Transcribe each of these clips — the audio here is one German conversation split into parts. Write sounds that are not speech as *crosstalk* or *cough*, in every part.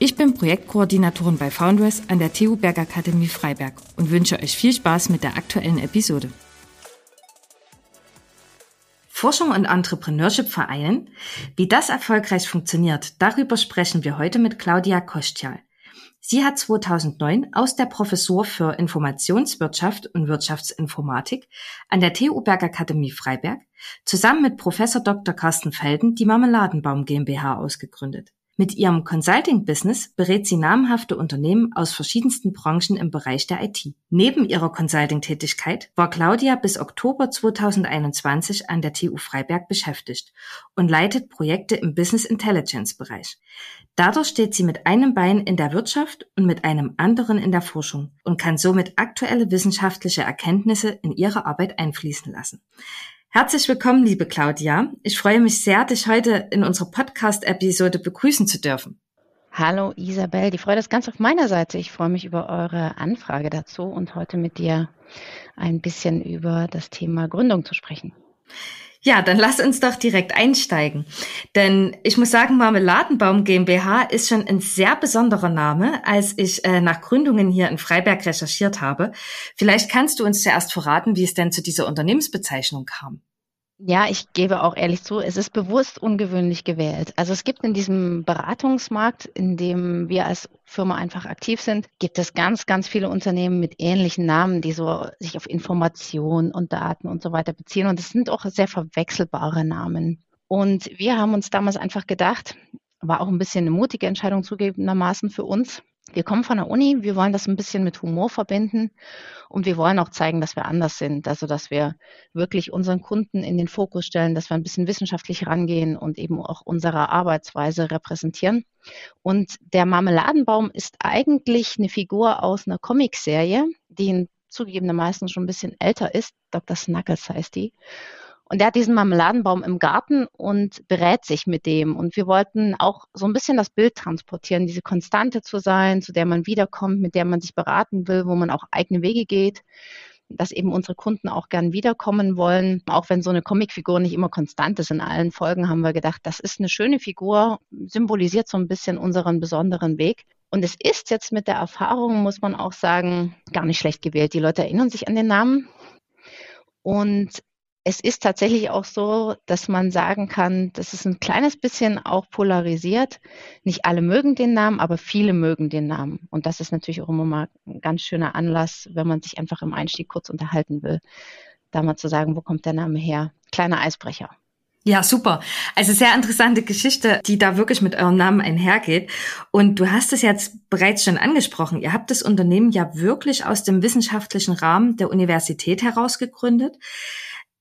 Ich bin Projektkoordinatorin bei Foundress an der TU Bergakademie Freiberg und wünsche euch viel Spaß mit der aktuellen Episode. Forschung und Entrepreneurship vereinen? Wie das erfolgreich funktioniert, darüber sprechen wir heute mit Claudia Kostjal. Sie hat 2009 aus der Professur für Informationswirtschaft und Wirtschaftsinformatik an der TU Bergakademie Freiberg zusammen mit Professor Dr. Carsten Felden die Marmeladenbaum GmbH ausgegründet. Mit ihrem Consulting-Business berät sie namhafte Unternehmen aus verschiedensten Branchen im Bereich der IT. Neben ihrer Consulting-Tätigkeit war Claudia bis Oktober 2021 an der TU Freiberg beschäftigt und leitet Projekte im Business Intelligence-Bereich. Dadurch steht sie mit einem Bein in der Wirtschaft und mit einem anderen in der Forschung und kann somit aktuelle wissenschaftliche Erkenntnisse in ihre Arbeit einfließen lassen. Herzlich willkommen, liebe Claudia. Ich freue mich sehr, dich heute in unserer Podcast-Episode begrüßen zu dürfen. Hallo Isabel, die Freude ist ganz auf meiner Seite. Ich freue mich über eure Anfrage dazu und heute mit dir ein bisschen über das Thema Gründung zu sprechen. Ja, dann lass uns doch direkt einsteigen. Denn ich muss sagen, Marmeladenbaum GmbH ist schon ein sehr besonderer Name, als ich äh, nach Gründungen hier in Freiberg recherchiert habe. Vielleicht kannst du uns zuerst verraten, wie es denn zu dieser Unternehmensbezeichnung kam. Ja, ich gebe auch ehrlich zu, es ist bewusst ungewöhnlich gewählt. Also es gibt in diesem Beratungsmarkt, in dem wir als Firma einfach aktiv sind, gibt es ganz, ganz viele Unternehmen mit ähnlichen Namen, die so sich auf Informationen und Daten und so weiter beziehen. Und es sind auch sehr verwechselbare Namen. Und wir haben uns damals einfach gedacht, war auch ein bisschen eine mutige Entscheidung zugegebenermaßen für uns, wir kommen von der Uni, wir wollen das ein bisschen mit Humor verbinden und wir wollen auch zeigen, dass wir anders sind, also dass wir wirklich unseren Kunden in den Fokus stellen, dass wir ein bisschen wissenschaftlich rangehen und eben auch unsere Arbeitsweise repräsentieren. Und der Marmeladenbaum ist eigentlich eine Figur aus einer Comicserie, die zugegebenermaßen schon ein bisschen älter ist. Dr. Snuggles heißt die. Und der hat diesen Marmeladenbaum im Garten und berät sich mit dem. Und wir wollten auch so ein bisschen das Bild transportieren, diese Konstante zu sein, zu der man wiederkommt, mit der man sich beraten will, wo man auch eigene Wege geht dass eben unsere Kunden auch gern wiederkommen wollen. Auch wenn so eine Comicfigur nicht immer konstant ist in allen Folgen, haben wir gedacht, das ist eine schöne Figur, symbolisiert so ein bisschen unseren besonderen Weg. Und es ist jetzt mit der Erfahrung, muss man auch sagen, gar nicht schlecht gewählt. Die Leute erinnern sich an den Namen. Und es ist tatsächlich auch so, dass man sagen kann, dass es ein kleines bisschen auch polarisiert. Nicht alle mögen den Namen, aber viele mögen den Namen. Und das ist natürlich auch immer mal ein ganz schöner Anlass, wenn man sich einfach im Einstieg kurz unterhalten will, da mal zu sagen, wo kommt der Name her? Kleiner Eisbrecher. Ja, super. Also sehr interessante Geschichte, die da wirklich mit eurem Namen einhergeht. Und du hast es jetzt bereits schon angesprochen. Ihr habt das Unternehmen ja wirklich aus dem wissenschaftlichen Rahmen der Universität heraus gegründet.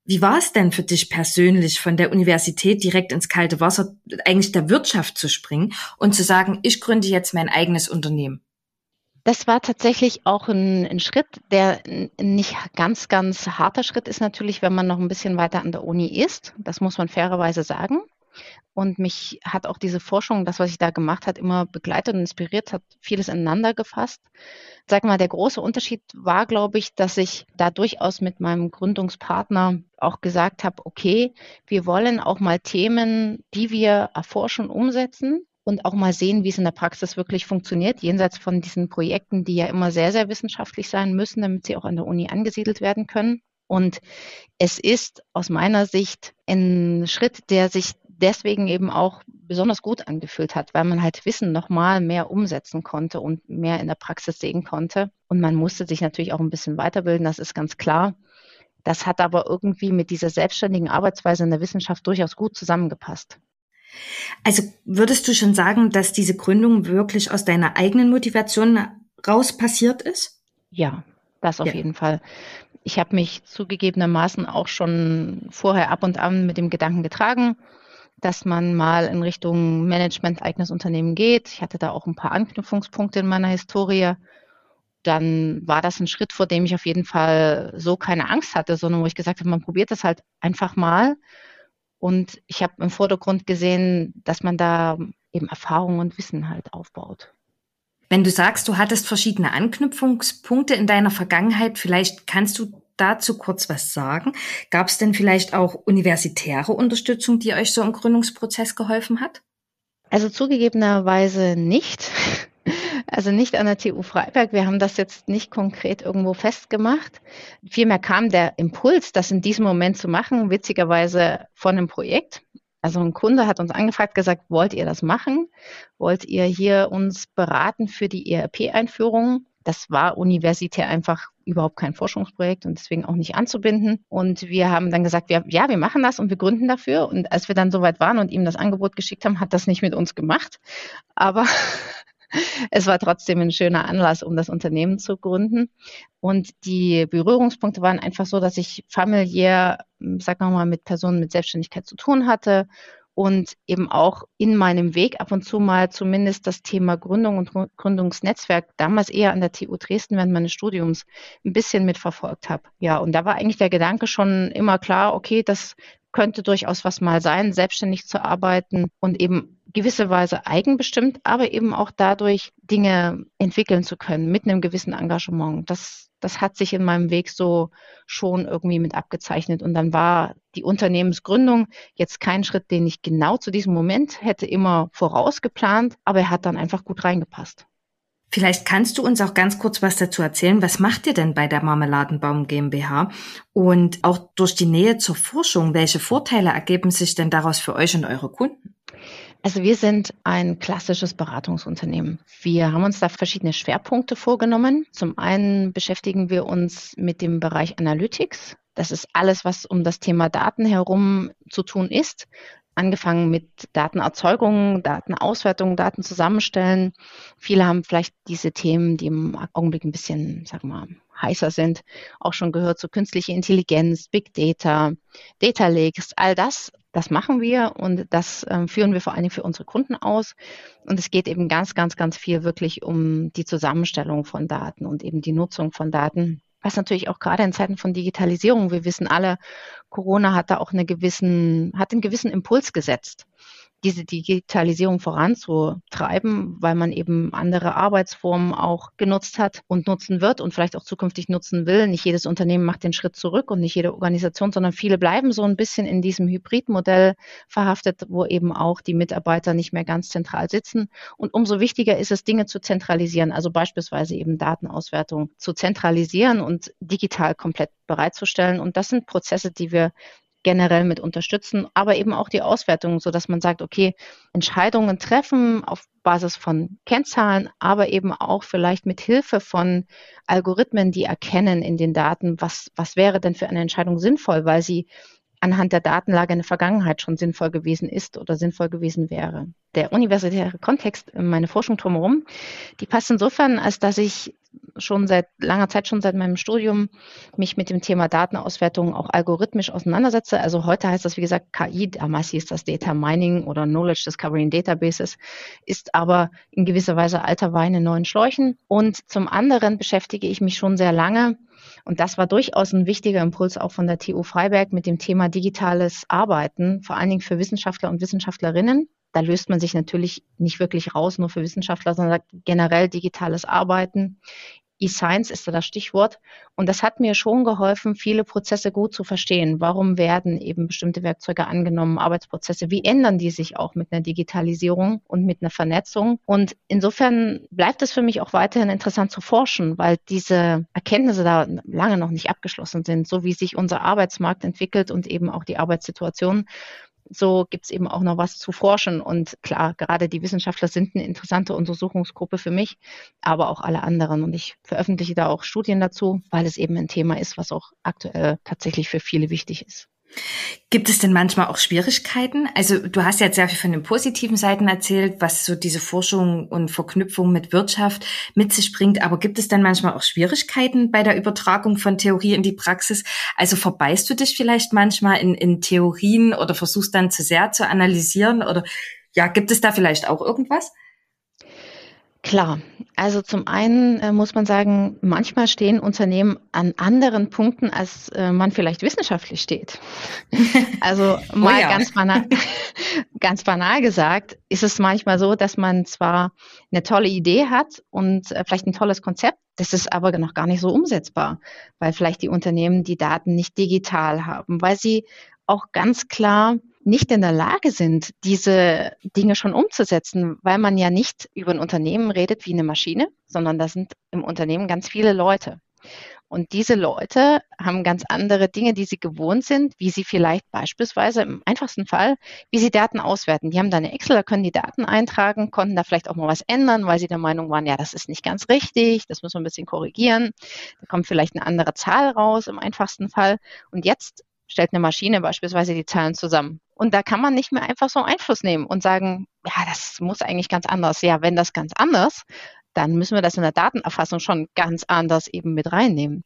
Wie war es denn für dich persönlich, von der Universität direkt ins kalte Wasser eigentlich der Wirtschaft zu springen und zu sagen, ich gründe jetzt mein eigenes Unternehmen? Das war tatsächlich auch ein, ein, Schritt, der nicht ganz, ganz harter Schritt ist natürlich, wenn man noch ein bisschen weiter an der Uni ist. Das muss man fairerweise sagen. Und mich hat auch diese Forschung, das, was ich da gemacht habe, immer begleitet und inspiriert, hat vieles ineinander gefasst. Sag mal, der große Unterschied war, glaube ich, dass ich da durchaus mit meinem Gründungspartner auch gesagt habe, okay, wir wollen auch mal Themen, die wir erforschen, umsetzen und auch mal sehen, wie es in der Praxis wirklich funktioniert, jenseits von diesen Projekten, die ja immer sehr, sehr wissenschaftlich sein müssen, damit sie auch an der Uni angesiedelt werden können. Und es ist aus meiner Sicht ein Schritt, der sich deswegen eben auch besonders gut angefühlt hat, weil man halt Wissen nochmal mehr umsetzen konnte und mehr in der Praxis sehen konnte. Und man musste sich natürlich auch ein bisschen weiterbilden, das ist ganz klar. Das hat aber irgendwie mit dieser selbstständigen Arbeitsweise in der Wissenschaft durchaus gut zusammengepasst. Also würdest du schon sagen, dass diese Gründung wirklich aus deiner eigenen Motivation raus passiert ist? Ja, das auf ja. jeden Fall. Ich habe mich zugegebenermaßen auch schon vorher ab und an mit dem Gedanken getragen, dass man mal in Richtung Management eigenes Unternehmen geht. Ich hatte da auch ein paar Anknüpfungspunkte in meiner Historie. dann war das ein Schritt, vor dem ich auf jeden Fall so keine Angst hatte, sondern wo ich gesagt habe, man probiert das halt einfach mal. Und ich habe im Vordergrund gesehen, dass man da eben Erfahrung und Wissen halt aufbaut. Wenn du sagst, du hattest verschiedene Anknüpfungspunkte in deiner Vergangenheit, vielleicht kannst du dazu kurz was sagen. Gab es denn vielleicht auch universitäre Unterstützung, die euch so im Gründungsprozess geholfen hat? Also zugegebenerweise nicht. *laughs* Also nicht an der TU Freiberg. Wir haben das jetzt nicht konkret irgendwo festgemacht. Vielmehr kam der Impuls, das in diesem Moment zu machen, witzigerweise von einem Projekt. Also ein Kunde hat uns angefragt, gesagt, wollt ihr das machen? Wollt ihr hier uns beraten für die ERP-Einführung? Das war universitär einfach überhaupt kein Forschungsprojekt und deswegen auch nicht anzubinden. Und wir haben dann gesagt, wir, ja, wir machen das und wir gründen dafür. Und als wir dann soweit waren und ihm das Angebot geschickt haben, hat das nicht mit uns gemacht. Aber *laughs* es war trotzdem ein schöner Anlass, um das Unternehmen zu gründen. Und die Berührungspunkte waren einfach so, dass ich familiär, sagen wir mal, mit Personen mit Selbstständigkeit zu tun hatte und eben auch in meinem Weg ab und zu mal zumindest das Thema Gründung und Gründungsnetzwerk damals eher an der TU Dresden während meines Studiums ein bisschen mitverfolgt habe. Ja, und da war eigentlich der Gedanke schon immer klar, okay, das könnte durchaus was mal sein, selbstständig zu arbeiten und eben gewisse Weise eigenbestimmt, aber eben auch dadurch Dinge entwickeln zu können mit einem gewissen Engagement. Das das hat sich in meinem Weg so schon irgendwie mit abgezeichnet. Und dann war die Unternehmensgründung jetzt kein Schritt, den ich genau zu diesem Moment hätte immer vorausgeplant, aber er hat dann einfach gut reingepasst. Vielleicht kannst du uns auch ganz kurz was dazu erzählen. Was macht ihr denn bei der Marmeladenbaum GmbH? Und auch durch die Nähe zur Forschung, welche Vorteile ergeben sich denn daraus für euch und eure Kunden? Also wir sind ein klassisches Beratungsunternehmen. Wir haben uns da verschiedene Schwerpunkte vorgenommen. Zum einen beschäftigen wir uns mit dem Bereich Analytics. Das ist alles, was um das Thema Daten herum zu tun ist. Angefangen mit Datenerzeugung, Datenauswertung, Daten zusammenstellen. Viele haben vielleicht diese Themen, die im Augenblick ein bisschen, sagen wir mal, heißer sind, auch schon gehört zu künstliche Intelligenz, Big Data, Data Lakes, all das das machen wir und das ähm, führen wir vor allen Dingen für unsere Kunden aus. Und es geht eben ganz, ganz, ganz viel wirklich um die Zusammenstellung von Daten und eben die Nutzung von Daten. Was natürlich auch gerade in Zeiten von Digitalisierung, wir wissen alle, Corona hat da auch eine gewissen, hat einen gewissen Impuls gesetzt diese Digitalisierung voranzutreiben, weil man eben andere Arbeitsformen auch genutzt hat und nutzen wird und vielleicht auch zukünftig nutzen will. Nicht jedes Unternehmen macht den Schritt zurück und nicht jede Organisation, sondern viele bleiben so ein bisschen in diesem Hybridmodell verhaftet, wo eben auch die Mitarbeiter nicht mehr ganz zentral sitzen. Und umso wichtiger ist es, Dinge zu zentralisieren, also beispielsweise eben Datenauswertung zu zentralisieren und digital komplett bereitzustellen. Und das sind Prozesse, die wir generell mit unterstützen, aber eben auch die Auswertung, so dass man sagt, okay, Entscheidungen treffen auf Basis von Kennzahlen, aber eben auch vielleicht mit Hilfe von Algorithmen, die erkennen in den Daten, was, was wäre denn für eine Entscheidung sinnvoll, weil sie anhand der Datenlage in der Vergangenheit schon sinnvoll gewesen ist oder sinnvoll gewesen wäre. Der universitäre Kontext, meine Forschung drumherum, die passt insofern, als dass ich schon seit langer Zeit, schon seit meinem Studium, mich mit dem Thema Datenauswertung auch algorithmisch auseinandersetze. Also heute heißt das, wie gesagt, KI, damals hieß das Data Mining oder Knowledge Discovery in Databases, ist aber in gewisser Weise alter Wein in neuen Schläuchen. Und zum anderen beschäftige ich mich schon sehr lange und das war durchaus ein wichtiger Impuls auch von der TU Freiberg mit dem Thema digitales Arbeiten, vor allen Dingen für Wissenschaftler und Wissenschaftlerinnen. Da löst man sich natürlich nicht wirklich raus, nur für Wissenschaftler, sondern generell digitales Arbeiten E-Science ist da das Stichwort. Und das hat mir schon geholfen, viele Prozesse gut zu verstehen. Warum werden eben bestimmte Werkzeuge angenommen, Arbeitsprozesse? Wie ändern die sich auch mit einer Digitalisierung und mit einer Vernetzung? Und insofern bleibt es für mich auch weiterhin interessant zu forschen, weil diese Erkenntnisse da lange noch nicht abgeschlossen sind, so wie sich unser Arbeitsmarkt entwickelt und eben auch die Arbeitssituation so gibt es eben auch noch was zu forschen. Und klar, gerade die Wissenschaftler sind eine interessante Untersuchungsgruppe für mich, aber auch alle anderen. Und ich veröffentliche da auch Studien dazu, weil es eben ein Thema ist, was auch aktuell tatsächlich für viele wichtig ist. Gibt es denn manchmal auch Schwierigkeiten? Also du hast jetzt sehr viel von den positiven Seiten erzählt, was so diese Forschung und Verknüpfung mit Wirtschaft mit sich bringt. Aber gibt es denn manchmal auch Schwierigkeiten bei der Übertragung von Theorie in die Praxis? Also verbeißt du dich vielleicht manchmal in, in Theorien oder versuchst dann zu sehr zu analysieren? Oder ja, gibt es da vielleicht auch irgendwas? Klar, also zum einen äh, muss man sagen, manchmal stehen Unternehmen an anderen Punkten, als äh, man vielleicht wissenschaftlich steht. *laughs* Also oh mal oh ja. ganz, banal, *laughs* ganz banal gesagt, ist es manchmal so, dass man zwar eine tolle Idee hat und äh, vielleicht ein tolles Konzept, das ist aber noch gar nicht so umsetzbar, weil vielleicht die Unternehmen die Daten nicht digital haben, weil sie auch ganz klar nicht in der Lage sind, diese Dinge schon umzusetzen, weil man ja nicht über ein Unternehmen redet wie eine Maschine, sondern da sind im Unternehmen ganz viele Leute. Und diese Leute haben ganz andere Dinge, die sie gewohnt sind, wie sie vielleicht beispielsweise im einfachsten Fall, wie sie Daten auswerten. Die haben da eine Excel, da können die Daten eintragen, konnten da vielleicht auch mal was ändern, weil sie der Meinung waren, ja, das ist nicht ganz richtig, das müssen wir ein bisschen korrigieren. Da kommt vielleicht eine andere Zahl raus im einfachsten Fall. Und jetzt stellt eine Maschine beispielsweise die Zahlen zusammen. Und da kann man nicht mehr einfach so Einfluss nehmen und sagen, ja, das muss eigentlich ganz anders. Ja, wenn das ganz anders, dann müssen wir das in der Datenerfassung schon ganz anders eben mit reinnehmen.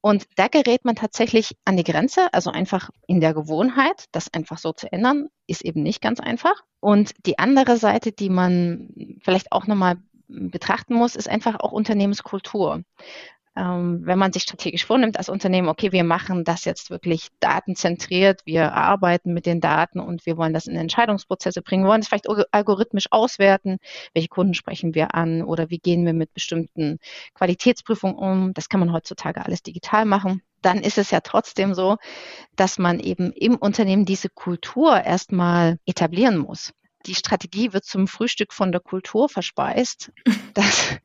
Und da gerät man tatsächlich an die Grenze, also einfach in der Gewohnheit, das einfach so zu ändern, ist eben nicht ganz einfach. Und die andere Seite, die man vielleicht auch nochmal betrachten muss, ist einfach auch Unternehmenskultur ähm, wenn man sich strategisch vornimmt als Unternehmen, okay, wir machen das jetzt wirklich datenzentriert, wir arbeiten mit den Daten und wir wollen das in Entscheidungsprozesse bringen, wir wollen es vielleicht algorithmisch auswerten, welche Kunden sprechen wir an oder wie gehen wir mit bestimmten Qualitätsprüfungen um, das kann man heutzutage alles digital machen. Dann ist es ja trotzdem so, dass man eben im Unternehmen diese Kultur erstmal etablieren muss die Strategie wird zum Frühstück von der Kultur verspeist. *laughs* Das,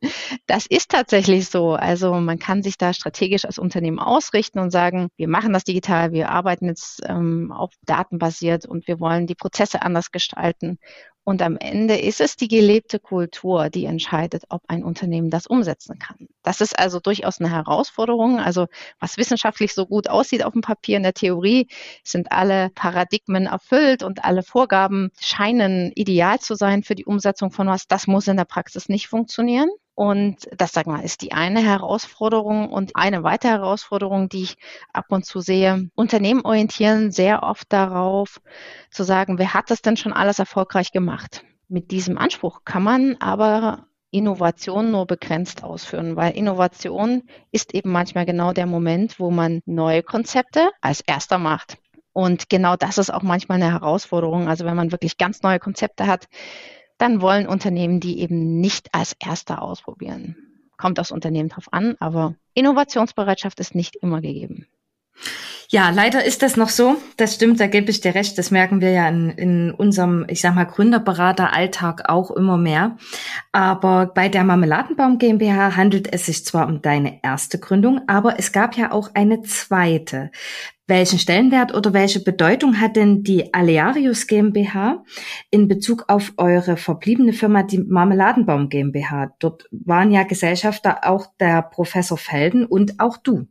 das ist tatsächlich so. Also man kann sich da strategisch als Unternehmen ausrichten und sagen, wir machen das digital, wir arbeiten jetzt ähm, auf datenbasiert und wir wollen die Prozesse anders gestalten. Und am Ende ist es die gelebte Kultur, die entscheidet, ob ein Unternehmen das umsetzen kann. Das ist also durchaus eine Herausforderung. Also was wissenschaftlich so gut aussieht auf dem Papier in der Theorie, sind alle Paradigmen erfüllt und alle Vorgaben scheinen ideal zu sein für die Umsetzung von was. Das muss in der Praxis nicht funktionieren. Und das, sag mal, ist die eine Herausforderung. Und eine weitere Herausforderung, die ich ab und zu sehe, Unternehmen orientieren sehr oft darauf, zu sagen, wer hat das denn schon alles erfolgreich gemacht? Mit diesem Anspruch kann man aber Innovation nur begrenzt ausführen, weil Innovation ist eben manchmal genau der Moment, wo man neue Konzepte als erster macht. Und genau das ist auch manchmal eine Herausforderung. Also wenn man wirklich ganz neue Konzepte hat, dann wollen Unternehmen die eben nicht als erster ausprobieren. Kommt das Unternehmen drauf an, aber Innovationsbereitschaft ist nicht immer gegeben. Ja, leider ist das noch so. Das stimmt, da gebe ich dir recht. Das merken wir ja in, in unserem, ich sag mal, Gründerberater-Alltag auch immer mehr. Aber bei der Marmeladenbaum GmbH handelt es sich zwar um deine erste Gründung, aber es gab ja auch eine zweite. Welchen Stellenwert oder welche Bedeutung hat denn die Alearius GmbH in Bezug auf eure verbliebene Firma, die Marmeladenbaum GmbH? Dort waren ja Gesellschafter auch der Professor Felden und auch du.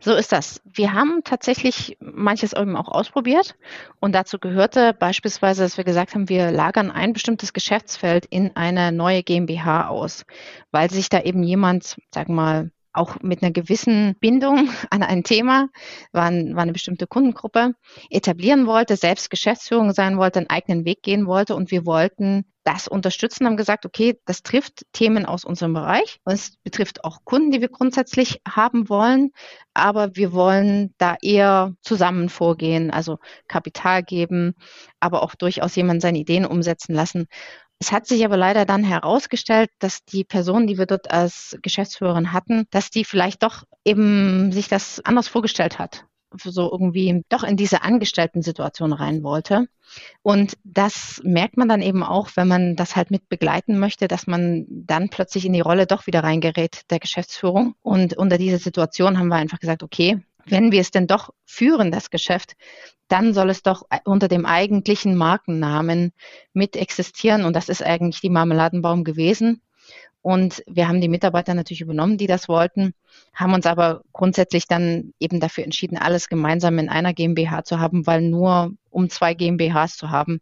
So ist das. Wir haben tatsächlich manches eben auch ausprobiert und dazu gehörte beispielsweise, dass wir gesagt haben, wir lagern ein bestimmtes Geschäftsfeld in eine neue GmbH aus, weil sich da eben jemand, sagen wir mal, auch mit einer gewissen Bindung *laughs* an ein Thema, war, war eine bestimmte Kundengruppe, etablieren wollte, selbst Geschäftsführung sein wollte, einen eigenen Weg gehen wollte und wir wollten das unterstützen, haben gesagt, okay, das trifft Themen aus unserem Bereich und es betrifft auch Kunden, die wir grundsätzlich haben wollen, aber wir wollen da eher zusammen vorgehen, also Kapital geben, aber auch durchaus jemand seine Ideen umsetzen lassen. Es hat sich aber leider dann herausgestellt, dass die Person, die wir dort als Geschäftsführerin hatten, dass die vielleicht doch eben sich das anders vorgestellt hat so irgendwie doch in diese Angestellten-Situation rein wollte. Und das merkt man dann eben auch, wenn man das halt mit begleiten möchte, dass man dann plötzlich in die Rolle doch wieder reingerät der Geschäftsführung. Und unter dieser Situation haben wir einfach gesagt, okay, wenn wir es denn doch führen, das Geschäft, dann soll es doch unter dem eigentlichen Markennamen mit existieren. Und das ist eigentlich die Marmeladenbaum gewesen. Und wir haben die Mitarbeiter natürlich übernommen, die das wollten, haben uns aber grundsätzlich dann eben dafür entschieden, alles gemeinsam in einer GmbH zu haben, weil nur um zwei GmbHs zu haben,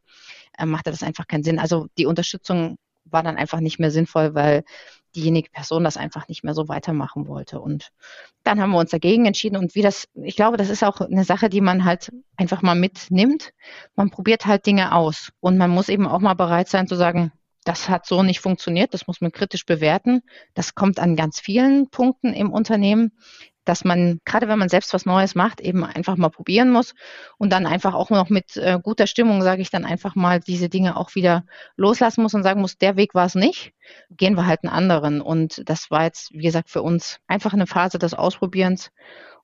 äh, machte das einfach keinen Sinn. Also die Unterstützung war dann einfach nicht mehr sinnvoll, weil diejenige Person das einfach nicht mehr so weitermachen wollte. Und dann haben wir uns dagegen entschieden. Und wie das, ich glaube, das ist auch eine Sache, die man halt einfach mal mitnimmt. Man probiert halt Dinge aus. Und man muss eben auch mal bereit sein zu sagen, das hat so nicht funktioniert, das muss man kritisch bewerten. Das kommt an ganz vielen Punkten im Unternehmen dass man, gerade wenn man selbst was Neues macht, eben einfach mal probieren muss und dann einfach auch noch mit äh, guter Stimmung, sage ich dann einfach mal, diese Dinge auch wieder loslassen muss und sagen muss, der Weg war es nicht, gehen wir halt einen anderen. Und das war jetzt, wie gesagt, für uns einfach eine Phase des Ausprobierens.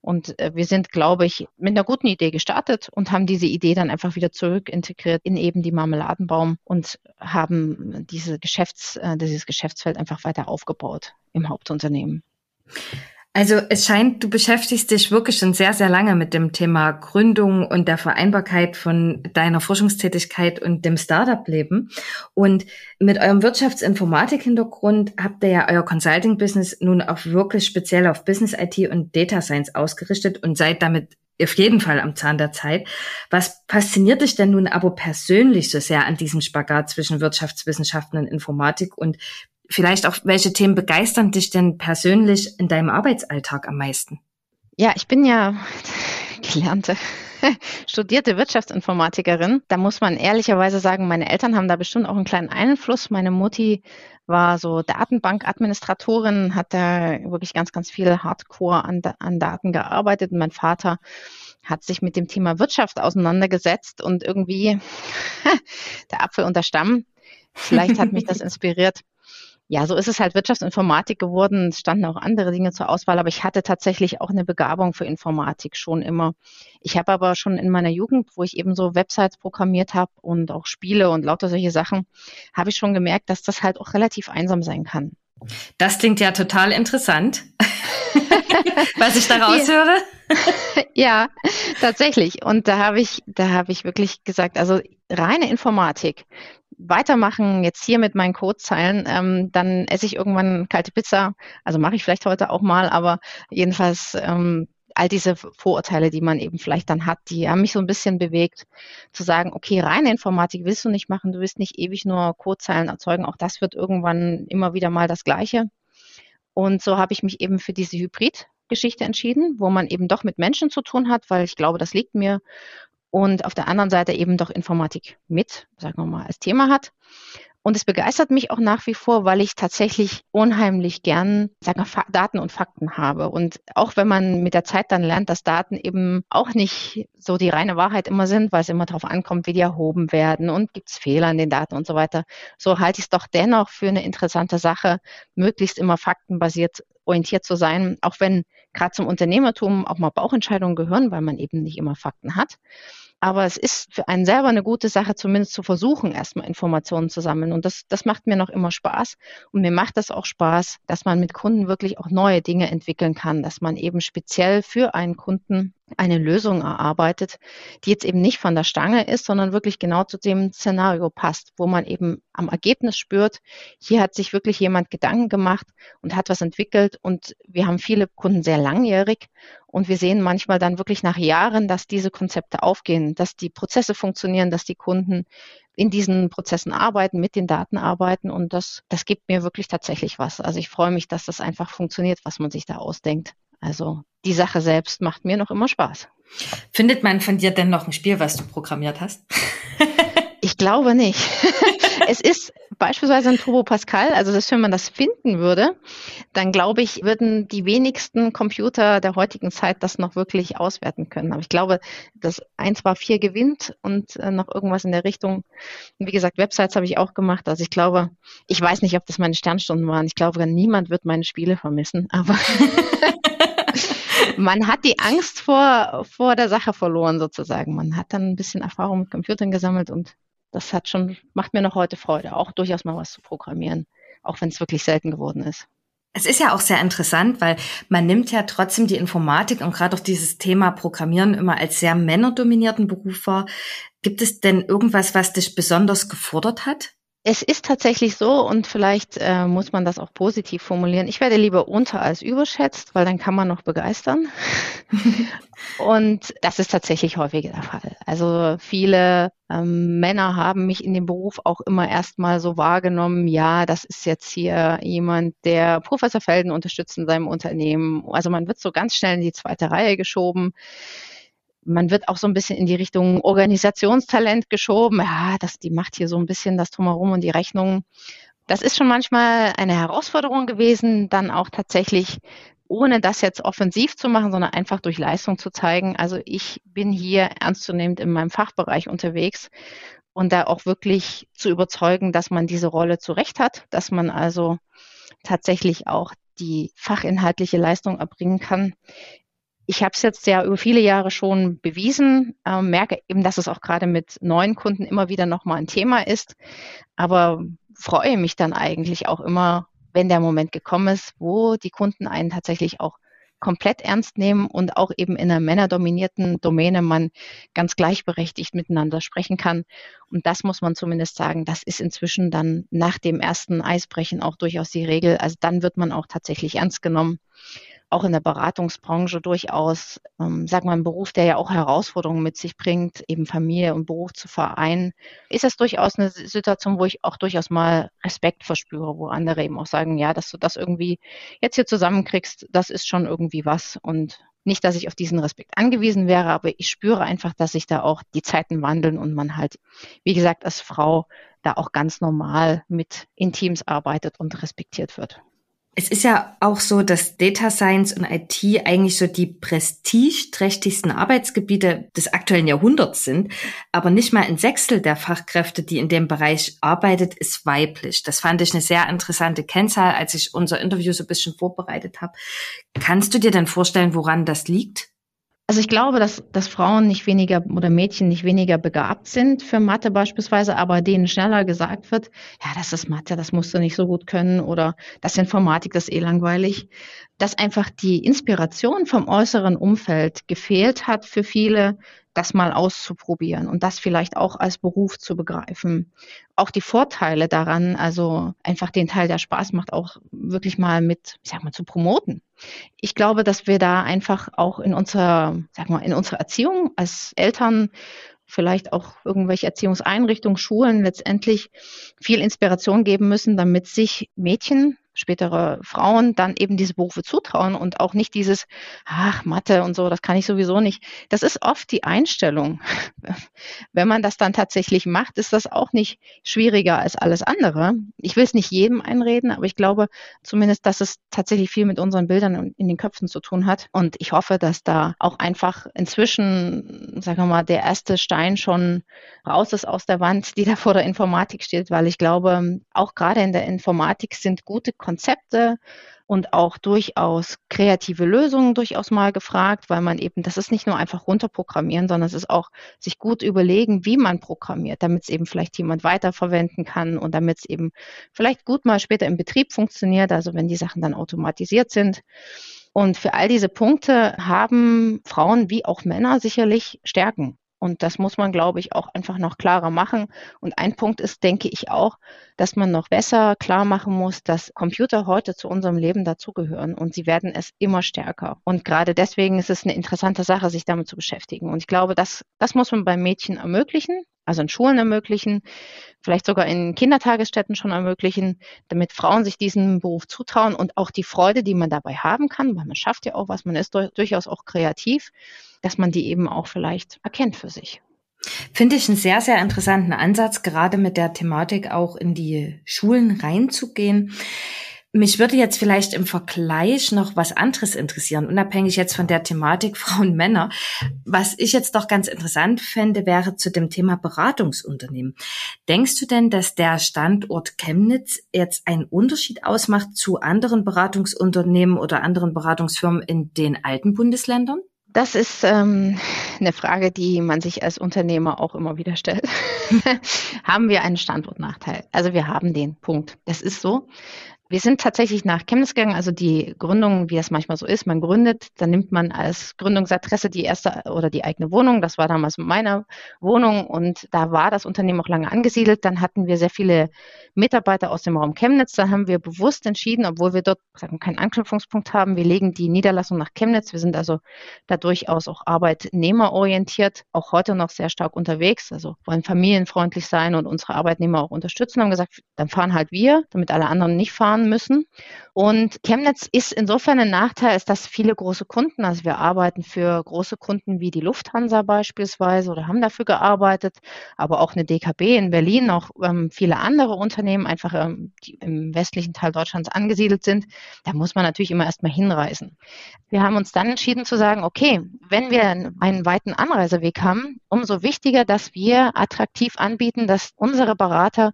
Und äh, wir sind, glaube ich, mit einer guten Idee gestartet und haben diese Idee dann einfach wieder zurück integriert in eben die Marmeladenbaum und haben diese Geschäfts, äh, dieses Geschäftsfeld einfach weiter aufgebaut im Hauptunternehmen. Also es scheint, du beschäftigst dich wirklich schon sehr, sehr lange mit dem Thema Gründung und der Vereinbarkeit von deiner Forschungstätigkeit und dem Startup-Leben. Und mit eurem Wirtschaftsinformatik-Hintergrund habt ihr ja euer Consulting-Business nun auch wirklich speziell auf Business-IT und Data Science ausgerichtet und seid damit auf jeden Fall am Zahn der Zeit. Was fasziniert dich denn nun aber persönlich so sehr an diesem Spagat zwischen Wirtschaftswissenschaften und Informatik und vielleicht auch, welche Themen begeistern dich denn persönlich in deinem Arbeitsalltag am meisten? Ja, ich bin ja *laughs* gelernte, *laughs* studierte Wirtschaftsinformatikerin. Da muss man ehrlicherweise sagen, meine Eltern haben da bestimmt auch einen kleinen Einfluss. Meine Mutti war so Datenbankadministratorin, hat da wirklich ganz, ganz viel Hardcore an, an Daten gearbeitet. Und mein Vater hat sich mit dem Thema Wirtschaft auseinandergesetzt und irgendwie *laughs* der Apfel und der Stamm. Vielleicht hat mich das inspiriert ja, so ist es halt Wirtschaftsinformatik geworden. Es standen auch andere Dinge zur Auswahl, aber ich hatte tatsächlich auch eine Begabung für Informatik schon immer. Ich habe aber schon in meiner Jugend, wo ich eben so Websites programmiert habe und auch Spiele und lauter solche Sachen, habe ich schon gemerkt, dass das halt auch relativ einsam sein kann. Das klingt ja total interessant, *laughs* was ich daraus ja. höre. *laughs* ja, tatsächlich. Und da habe ich, da habe ich wirklich gesagt, also reine Informatik, weitermachen jetzt hier mit meinen Codezeilen, ähm, dann esse ich irgendwann kalte Pizza. Also mache ich vielleicht heute auch mal, aber jedenfalls ähm, all diese Vorurteile, die man eben vielleicht dann hat, die haben mich so ein bisschen bewegt, zu sagen, okay, reine Informatik willst du nicht machen, du willst nicht ewig nur Codezeilen erzeugen, auch das wird irgendwann immer wieder mal das Gleiche. Und so habe ich mich eben für diese Hybrid-Geschichte entschieden, wo man eben doch mit Menschen zu tun hat, weil ich glaube, das liegt mir und auf der anderen Seite eben doch Informatik mit, sagen wir mal, als Thema hat. Und es begeistert mich auch nach wie vor, weil ich tatsächlich unheimlich gern sagen wir, Daten und Fakten habe. Und auch wenn man mit der Zeit dann lernt, dass Daten eben auch nicht so die reine Wahrheit immer sind, weil es immer darauf ankommt, wie die erhoben werden und gibt es Fehler in den Daten und so weiter, so halte ich es doch dennoch für eine interessante Sache, möglichst immer faktenbasiert orientiert zu sein, auch wenn gerade zum Unternehmertum auch mal Bauchentscheidungen gehören, weil man eben nicht immer Fakten hat. Aber es ist für einen selber eine gute Sache, zumindest zu versuchen, erstmal Informationen zu sammeln. Und das, das macht mir noch immer Spaß. Und mir macht das auch Spaß, dass man mit Kunden wirklich auch neue Dinge entwickeln kann, dass man eben speziell für einen Kunden eine Lösung erarbeitet, die jetzt eben nicht von der Stange ist, sondern wirklich genau zu dem Szenario passt, wo man eben am Ergebnis spürt, hier hat sich wirklich jemand Gedanken gemacht und hat was entwickelt und wir haben viele Kunden sehr langjährig und wir sehen manchmal dann wirklich nach Jahren, dass diese Konzepte aufgehen, dass die Prozesse funktionieren, dass die Kunden in diesen Prozessen arbeiten, mit den Daten arbeiten und das, das gibt mir wirklich tatsächlich was. Also ich freue mich, dass das einfach funktioniert, was man sich da ausdenkt. Also die Sache selbst macht mir noch immer Spaß. Findet man von dir denn noch ein Spiel, was du programmiert hast? *laughs* ich glaube nicht. *laughs* es ist beispielsweise ein Turbo Pascal, also dass wenn man das finden würde, dann glaube ich, würden die wenigsten Computer der heutigen Zeit das noch wirklich auswerten können. Aber ich glaube, dass 1 war 4 gewinnt und äh, noch irgendwas in der Richtung. Und wie gesagt, Websites habe ich auch gemacht. Also ich glaube, ich weiß nicht, ob das meine Sternstunden waren. Ich glaube, niemand wird meine Spiele vermissen, aber *laughs* man hat die Angst vor, vor der Sache verloren sozusagen. Man hat dann ein bisschen Erfahrung mit Computern gesammelt und das hat schon, macht mir noch heute Freude, auch durchaus mal was zu programmieren, auch wenn es wirklich selten geworden ist. Es ist ja auch sehr interessant, weil man nimmt ja trotzdem die Informatik und gerade auch dieses Thema Programmieren immer als sehr männerdominierten Beruf wahr. Gibt es denn irgendwas, was dich besonders gefordert hat? Es ist tatsächlich so und vielleicht äh, muss man das auch positiv formulieren. Ich werde lieber unter als überschätzt, weil dann kann man noch begeistern. *laughs* und das ist tatsächlich häufiger der Fall. Also viele ähm, Männer haben mich in dem Beruf auch immer erstmal so wahrgenommen, ja, das ist jetzt hier jemand, der Professor Felden unterstützt in seinem Unternehmen. Also man wird so ganz schnell in die zweite Reihe geschoben Man wird auch so ein bisschen in die Richtung Organisationstalent geschoben. Ja, das, die macht hier so ein bisschen das Drumherum und die Rechnungen. Das ist schon manchmal eine Herausforderung gewesen, dann auch tatsächlich ohne das jetzt offensiv zu machen, sondern einfach durch Leistung zu zeigen. Also ich bin hier ernstzunehmend in meinem Fachbereich unterwegs und da auch wirklich zu überzeugen, dass man diese Rolle zurecht hat, dass man also tatsächlich auch die fachinhaltliche Leistung erbringen kann. Ich habe es jetzt ja über viele Jahre schon bewiesen, äh, merke eben, dass es auch gerade mit neuen Kunden immer wieder nochmal ein Thema ist, aber freue mich dann eigentlich auch immer, wenn der Moment gekommen ist, wo die Kunden einen tatsächlich auch komplett ernst nehmen und auch eben in einer männerdominierten Domäne man ganz gleichberechtigt miteinander sprechen kann. Und das muss man zumindest sagen, das ist inzwischen dann nach dem ersten Eisbrechen auch durchaus die Regel. Also dann wird man auch tatsächlich ernst genommen auch in der Beratungsbranche durchaus, ähm, sag mal, ein Beruf, der ja auch Herausforderungen mit sich bringt, eben Familie und Beruf zu vereinen, ist das durchaus eine Situation, wo ich auch durchaus mal Respekt verspüre, wo andere eben auch sagen, ja, dass du das irgendwie jetzt hier zusammenkriegst, das ist schon irgendwie was und nicht, dass ich auf diesen Respekt angewiesen wäre, aber ich spüre einfach, dass sich da auch die Zeiten wandeln und man halt, wie gesagt, als Frau da auch ganz normal mit in Teams arbeitet und respektiert wird. Es ist ja auch so, dass Data Science und IT eigentlich so die prestigeträchtigsten Arbeitsgebiete des aktuellen Jahrhunderts sind. Aber nicht mal ein Sechstel der Fachkräfte, die in dem Bereich arbeitet, ist weiblich. Das fand ich eine sehr interessante Kennzahl, als ich unser Interview so ein bisschen vorbereitet habe. Kannst du dir denn vorstellen, woran das liegt? Also ich glaube, dass, dass Frauen nicht weniger oder Mädchen nicht weniger begabt sind für Mathe beispielsweise, aber denen schneller gesagt wird, ja, das ist Mathe, das musst du nicht so gut können oder das Informatik, das ist eh langweilig. Dass einfach die Inspiration vom äußeren Umfeld gefehlt hat für viele, das mal auszuprobieren und das vielleicht auch als Beruf zu begreifen. Auch die Vorteile daran, also einfach den Teil, der Spaß macht, auch wirklich mal mit, ich sag mal, zu promoten. Ich glaube, dass wir da einfach auch in unserer, sag mal, in unserer Erziehung als Eltern vielleicht auch irgendwelche Erziehungseinrichtungen, Schulen letztendlich viel Inspiration geben müssen, damit sich Mädchen spätere Frauen dann eben diese Berufe zutrauen und auch nicht dieses, ach, Mathe und so, das kann ich sowieso nicht. Das ist oft die Einstellung. *laughs* Wenn man das dann tatsächlich macht, ist das auch nicht schwieriger als alles andere. Ich will es nicht jedem einreden, aber ich glaube zumindest, dass es tatsächlich viel mit unseren Bildern in den Köpfen zu tun hat. Und ich hoffe, dass da auch einfach inzwischen, sagen wir mal, der erste Stein schon raus ist aus der Wand, die da vor der Informatik steht, weil ich glaube, auch gerade in der Informatik sind gute Konzepte und auch durchaus kreative Lösungen durchaus mal gefragt, weil man eben, das ist nicht nur einfach runterprogrammieren, sondern es ist auch sich gut überlegen, wie man programmiert, damit es eben vielleicht jemand weiterverwenden kann und damit es eben vielleicht gut mal später im Betrieb funktioniert, also wenn die Sachen dann automatisiert sind. Und für all diese Punkte haben Frauen wie auch Männer sicherlich Stärken. Und das muss man, glaube ich, auch einfach noch klarer machen. Und ein Punkt ist, denke ich auch, dass man noch besser klar machen muss, dass Computer heute zu unserem Leben dazugehören und sie werden es immer stärker. Und gerade deswegen ist es eine interessante Sache, sich damit zu beschäftigen. Und ich glaube, das, das muss man bei Mädchen ermöglichen, also in Schulen ermöglichen, vielleicht sogar in Kindertagesstätten schon ermöglichen, damit Frauen sich diesen Beruf zutrauen und auch die Freude, die man dabei haben kann, weil man schafft ja auch was, man ist durchaus auch kreativ dass man die eben auch vielleicht erkennt für sich. Finde ich einen sehr, sehr interessanten Ansatz, gerade mit der Thematik auch in die Schulen reinzugehen. Mich würde jetzt vielleicht im Vergleich noch was anderes interessieren, unabhängig jetzt von der Thematik *laughs* Frauen, Männer. Was ich jetzt doch ganz interessant fände, wäre zu dem Thema Beratungsunternehmen. Denkst du denn, dass der Standort Chemnitz jetzt einen Unterschied ausmacht zu anderen Beratungsunternehmen oder anderen Beratungsfirmen in den alten Bundesländern? Das ist ähm, eine Frage, die man sich als Unternehmer auch immer wieder stellt. *laughs* haben wir einen Standortnachteil? Also wir haben den Punkt. Das ist so. Wir sind tatsächlich nach Chemnitz gegangen, also die Gründung, wie das manchmal so ist, man gründet, dann nimmt man als Gründungsadresse die erste oder die eigene Wohnung. Das war damals meine Wohnung und da war das Unternehmen auch lange angesiedelt. Dann hatten wir sehr viele Mitarbeiter aus dem Raum Chemnitz. Da haben wir bewusst entschieden, obwohl wir dort sagen, keinen Anknüpfungspunkt haben, wir legen die Niederlassung nach Chemnitz. Wir sind also da durchaus auch arbeitnehmerorientiert, auch heute noch sehr stark unterwegs, also wollen familienfreundlich sein und unsere Arbeitnehmer auch unterstützen, haben gesagt, dann fahren halt wir, damit alle anderen nicht fahren fahren müssen. Und Chemnitz ist insofern ein Nachteil, ist, dass viele große Kunden, also wir arbeiten für große Kunden wie die Lufthansa beispielsweise oder haben dafür gearbeitet, aber auch eine DKB in Berlin, auch ähm, viele andere Unternehmen einfach ähm, die im westlichen Teil Deutschlands angesiedelt sind. Da muss man natürlich immer erstmal hinreisen. Wir haben uns dann entschieden zu sagen, okay, wenn wir einen weiten Anreiseweg haben, umso wichtiger, dass wir attraktiv anbieten, dass unsere Berater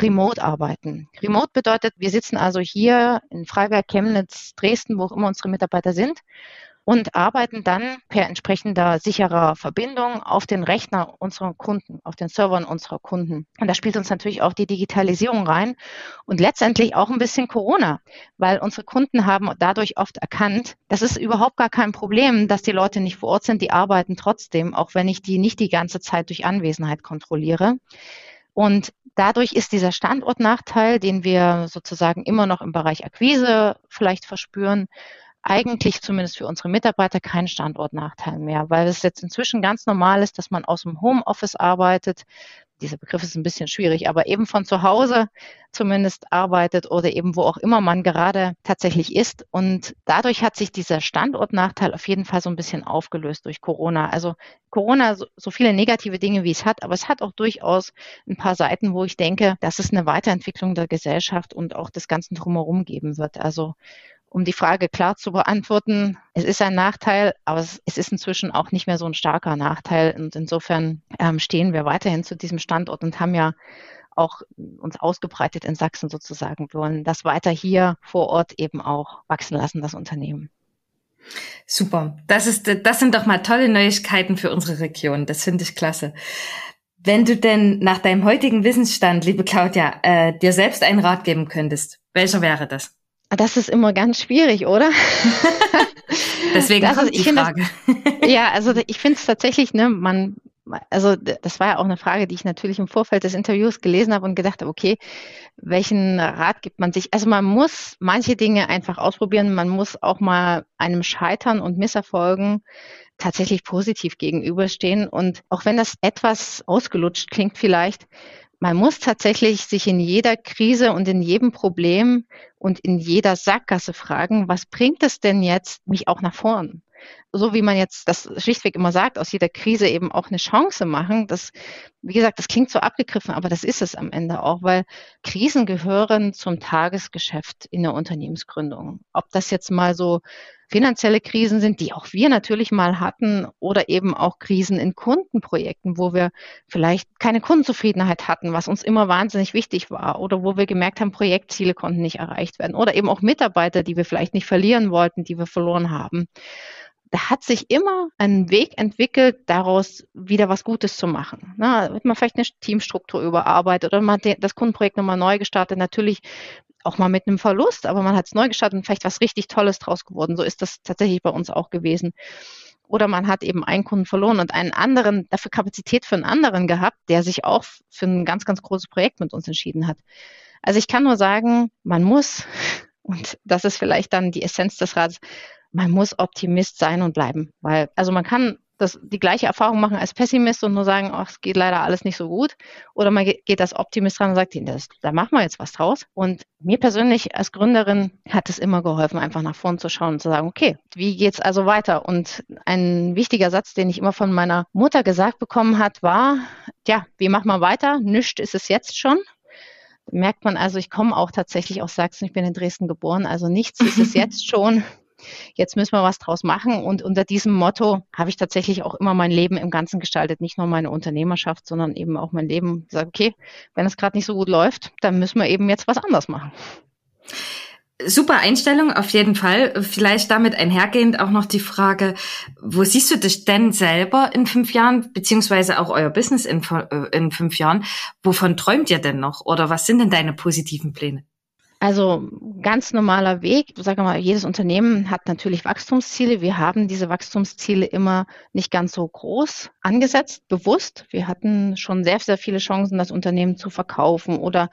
remote arbeiten. Remote bedeutet, wir sitzen also hier in Freiberg, Chemnitz, Dresden, wo auch immer unsere Mitarbeiter sind und arbeiten dann per entsprechender sicherer Verbindung auf den Rechner unserer Kunden, auf den Servern unserer Kunden. Und da spielt uns natürlich auch die Digitalisierung rein und letztendlich auch ein bisschen Corona, weil unsere Kunden haben dadurch oft erkannt, das ist überhaupt gar kein Problem, dass die Leute nicht vor Ort sind, die arbeiten trotzdem, auch wenn ich die nicht die ganze Zeit durch Anwesenheit kontrolliere. Und dadurch ist dieser Standortnachteil, den wir sozusagen immer noch im Bereich Akquise vielleicht verspüren, eigentlich zumindest für unsere Mitarbeiter kein Standortnachteil mehr, weil es jetzt inzwischen ganz normal ist, dass man aus dem Homeoffice arbeitet. Dieser Begriff ist ein bisschen schwierig, aber eben von zu Hause zumindest arbeitet oder eben wo auch immer man gerade tatsächlich ist. Und dadurch hat sich dieser Standortnachteil auf jeden Fall so ein bisschen aufgelöst durch Corona. Also Corona so, so viele negative Dinge, wie es hat, aber es hat auch durchaus ein paar Seiten, wo ich denke, dass es eine Weiterentwicklung der Gesellschaft und auch des Ganzen drumherum geben wird. Also um die Frage klar zu beantworten, es ist ein Nachteil, aber es, ist inzwischen auch nicht mehr so ein starker Nachteil. Und insofern ähm, stehen wir weiterhin zu diesem Standort und haben ja auch uns ausgebreitet in Sachsen sozusagen. Wir wollen das weiter hier vor Ort eben auch wachsen lassen, das Unternehmen. Super. Das ist, das sind doch mal tolle Neuigkeiten für unsere Region. Das finde ich klasse. Wenn du denn nach deinem heutigen Wissensstand, liebe Claudia, äh, dir selbst einen Rat geben könntest, welcher wäre das? Das ist immer ganz schwierig, oder? *laughs* Deswegen das ist, die Frage. Das, *laughs* ja, also *laughs* ich finde es tatsächlich, ne, man, also das war ja auch eine Frage, die ich natürlich im Vorfeld des Interviews gelesen habe und gedacht habe, okay, welchen Rat gibt man sich? Also man muss manche Dinge einfach ausprobieren, man muss auch mal einem Scheitern und Misserfolgen tatsächlich positiv gegenüberstehen. Und auch wenn das etwas ausgelutscht klingt vielleicht, man muss tatsächlich sich in jeder Krise und in jedem Problem und in jeder Sackgasse fragen, was bringt es denn jetzt mich auch nach vorn? So wie man jetzt das schlichtweg immer sagt, aus jeder Krise eben auch eine Chance machen. Das, wie gesagt, das klingt so abgegriffen, aber das ist es am Ende auch, weil Krisen gehören zum Tagesgeschäft in der Unternehmensgründung. Ob das jetzt mal so finanzielle Krisen sind, die auch wir natürlich mal hatten, oder eben auch Krisen in Kundenprojekten, wo wir vielleicht keine Kundenzufriedenheit hatten, was uns immer wahnsinnig wichtig war, oder wo wir gemerkt haben, Projektziele konnten nicht erreicht werden, oder eben auch Mitarbeiter, die wir vielleicht nicht verlieren wollten, die wir verloren haben. Da hat sich immer ein Weg entwickelt, daraus wieder was Gutes zu machen. Na, wird man vielleicht eine Teamstruktur überarbeitet oder man hat das Kundenprojekt nochmal neu gestartet. Natürlich auch mal mit einem Verlust, aber man hat es neu gestartet und vielleicht was richtig Tolles draus geworden. So ist das tatsächlich bei uns auch gewesen. Oder man hat eben einen Kunden verloren und einen anderen, dafür Kapazität für einen anderen gehabt, der sich auch für ein ganz, ganz großes Projekt mit uns entschieden hat. Also ich kann nur sagen, man muss, *laughs* und das ist vielleicht dann die Essenz des Rats, man muss Optimist sein und bleiben. Weil, also man kann das, die gleiche Erfahrung machen als Pessimist und nur sagen, ach, es geht leider alles nicht so gut. Oder man geht als Optimist dran und sagt, das, da machen wir jetzt was draus. Und mir persönlich als Gründerin hat es immer geholfen, einfach nach vorn zu schauen und zu sagen, okay, wie geht's also weiter? Und ein wichtiger Satz, den ich immer von meiner Mutter gesagt bekommen hat, war, ja, wie machen wir weiter? Nischt ist es jetzt schon merkt man also, ich komme auch tatsächlich aus Sachsen, ich bin in Dresden geboren, also nichts ist es *laughs* jetzt schon, jetzt müssen wir was draus machen. Und unter diesem Motto habe ich tatsächlich auch immer mein Leben im Ganzen gestaltet, nicht nur meine Unternehmerschaft, sondern eben auch mein Leben. Ich sage, okay, wenn es gerade nicht so gut läuft, dann müssen wir eben jetzt was anders machen. Super Einstellung, auf jeden Fall. Vielleicht damit einhergehend auch noch die Frage, wo siehst du dich denn selber in fünf Jahren, beziehungsweise auch euer Business in, äh, in fünf Jahren? Wovon träumt ihr denn noch? Oder was sind denn deine positiven Pläne? Also ganz normaler Weg. Sag mal, jedes Unternehmen hat natürlich Wachstumsziele. Wir haben diese Wachstumsziele immer nicht ganz so groß angesetzt, bewusst. Wir hatten schon sehr, sehr viele Chancen, das Unternehmen zu verkaufen oder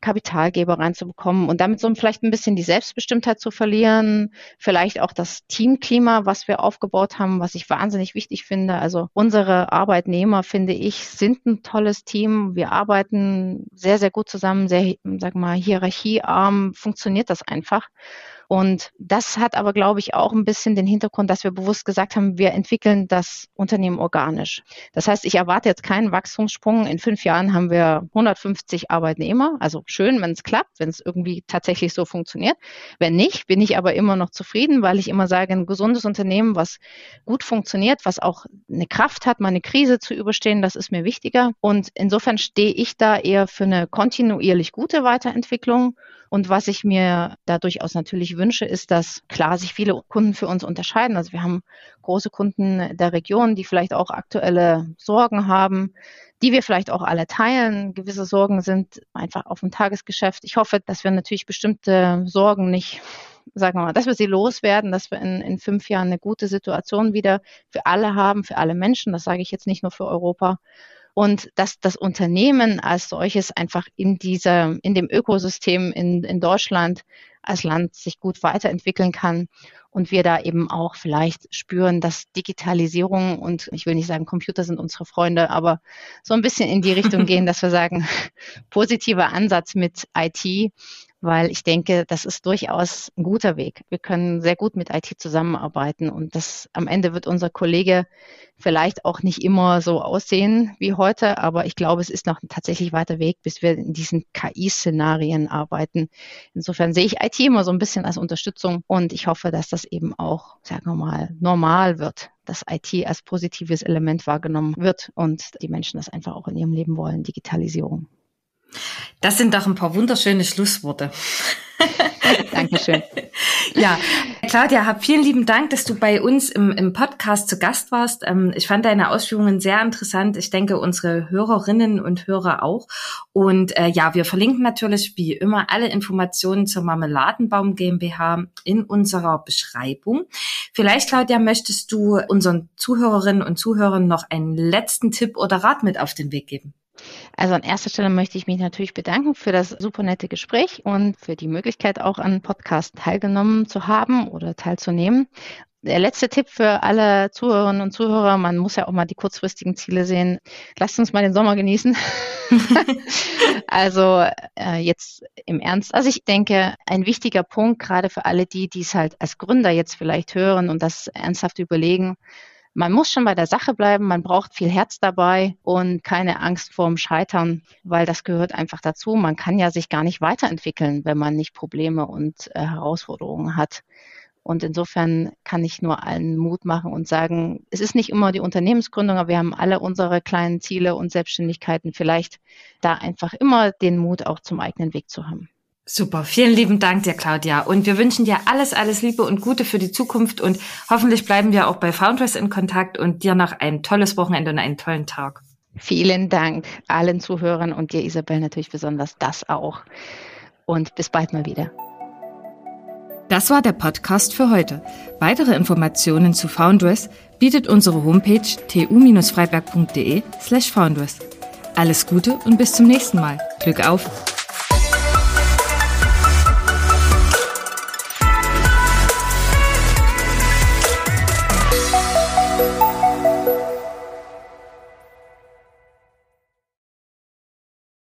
Kapitalgeber reinzubekommen und damit so vielleicht ein bisschen die Selbstbestimmtheit zu verlieren. Vielleicht auch das Teamklima, was wir aufgebaut haben, was ich wahnsinnig wichtig finde. Also unsere Arbeitnehmer, finde ich, sind ein tolles Team. Wir arbeiten sehr, sehr gut zusammen, sehr, sag mal, hierarchiearm haben, funktioniert das einfach. Und das hat aber, glaube ich, auch ein bisschen den Hintergrund, dass wir bewusst gesagt haben, wir entwickeln das Unternehmen organisch. Das heißt, ich erwarte jetzt keinen Wachstumssprung. In fünf Jahren haben wir 150 Arbeitnehmer. Also schön, wenn es klappt, wenn es irgendwie tatsächlich so funktioniert. Wenn nicht, bin ich aber immer noch zufrieden, weil ich immer sage, ein gesundes Unternehmen, was gut funktioniert, was auch eine Kraft hat, mal eine Krise zu überstehen, das ist mir wichtiger. Und insofern stehe ich da eher für eine kontinuierlich gute Weiterentwicklung und was ich mir da durchaus natürlich wünsche, ist, dass klar sich viele Kunden für uns unterscheiden. Also wir haben große Kunden der Region, die vielleicht auch aktuelle Sorgen haben, die wir vielleicht auch alle teilen. Gewisse Sorgen sind einfach auf dem Tagesgeschäft. Ich hoffe, dass wir natürlich bestimmte Sorgen nicht sagen wir mal, dass wir sie loswerden, dass wir in, in fünf Jahren eine gute Situation wieder für alle haben, für alle Menschen. Das sage ich jetzt nicht nur für Europa und dass das Unternehmen als solches einfach in dieser, in dem Ökosystem in, in Deutschland als Land sich gut weiterentwickeln kann und wir da eben auch vielleicht spüren, dass Digitalisierung und ich will nicht sagen, Computer sind unsere Freunde, aber so ein bisschen in die Richtung *laughs* gehen, dass wir sagen, *laughs* positiver Ansatz mit IT weil ich denke, das ist durchaus ein guter Weg. Wir können sehr gut mit IT zusammenarbeiten und das am Ende wird unser Kollege vielleicht auch nicht immer so aussehen wie heute, aber ich glaube, es ist noch ein tatsächlich weiter Weg, bis wir in diesen KI-Szenarien arbeiten. Insofern sehe ich IT immer so ein bisschen als Unterstützung und ich hoffe, dass das eben auch, sagen wir mal, normal wird, dass IT als positives Element wahrgenommen wird und die Menschen das einfach auch in ihrem Leben wollen, Digitalisierung. Das sind doch ein paar wunderschöne Schlussworte. *laughs* Dankeschön. Ja, Claudia, hab vielen lieben Dank, dass du bei uns im, im Podcast zu Gast warst. Ähm, ich fand deine Ausführungen sehr interessant. Ich denke, unsere Hörerinnen und Hörer auch. Und äh, ja, wir verlinken natürlich wie immer alle Informationen zur Marmeladenbaum GmbH in unserer Beschreibung. Vielleicht, Claudia, möchtest du unseren Zuhörerinnen und Zuhörern noch einen letzten Tipp oder Rat mit auf den Weg geben? Also an erster Stelle möchte ich mich natürlich bedanken für das super nette Gespräch und für die Möglichkeit auch an Podcast teilgenommen zu haben oder teilzunehmen. Der letzte Tipp für alle Zuhörerinnen und Zuhörer, man muss ja auch mal die kurzfristigen Ziele sehen. Lasst uns mal den Sommer genießen. *laughs* also äh, jetzt im Ernst. Also ich denke, ein wichtiger Punkt, gerade für alle die, die es halt als Gründer jetzt vielleicht hören und das ernsthaft überlegen, man muss schon bei der Sache bleiben, man braucht viel Herz dabei und keine Angst vorm Scheitern, weil das gehört einfach dazu. Man kann ja sich gar nicht weiterentwickeln, wenn man nicht Probleme und äh, Herausforderungen hat. Und insofern kann ich nur allen Mut machen und sagen, es ist nicht immer die Unternehmensgründung, aber wir haben alle unsere kleinen Ziele und Selbstständigkeiten. Vielleicht da einfach immer den Mut auch zum eigenen Weg zu haben. Super, vielen lieben Dank dir, Claudia. Und wir wünschen dir alles, alles Liebe und Gute für die Zukunft. Und hoffentlich bleiben wir auch bei Foundress in Kontakt und dir noch ein tolles Wochenende und einen tollen Tag. Vielen Dank allen Zuhörern und dir, Isabel, natürlich besonders das auch. Und bis bald mal wieder. Das war der Podcast für heute. Weitere Informationen zu Foundress bietet unsere Homepage tu-freiberg.de slash Foundress. Alles Gute und bis zum nächsten Mal. Glück auf!